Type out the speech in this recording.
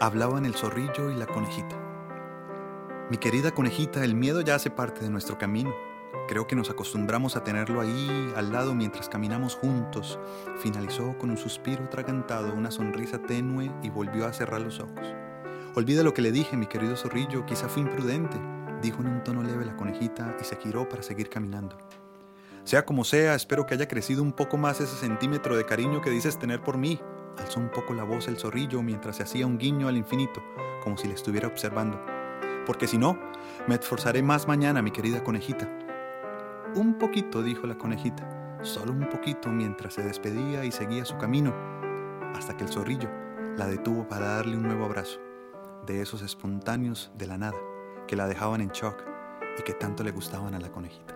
Hablaban el zorrillo y la conejita. Mi querida conejita, el miedo ya hace parte de nuestro camino. Creo que nos acostumbramos a tenerlo ahí al lado mientras caminamos juntos. Finalizó con un suspiro tragantado, una sonrisa tenue y volvió a cerrar los ojos. Olvida lo que le dije, mi querido zorrillo, quizá fui imprudente, dijo en un tono leve la conejita y se giró para seguir caminando. Sea como sea, espero que haya crecido un poco más ese centímetro de cariño que dices tener por mí, Alzó un poco la voz el zorrillo mientras se hacía un guiño al infinito, como si le estuviera observando. Porque si no, me esforzaré más mañana, mi querida conejita. Un poquito, dijo la conejita, solo un poquito mientras se despedía y seguía su camino, hasta que el zorrillo la detuvo para darle un nuevo abrazo, de esos espontáneos de la nada, que la dejaban en shock y que tanto le gustaban a la conejita.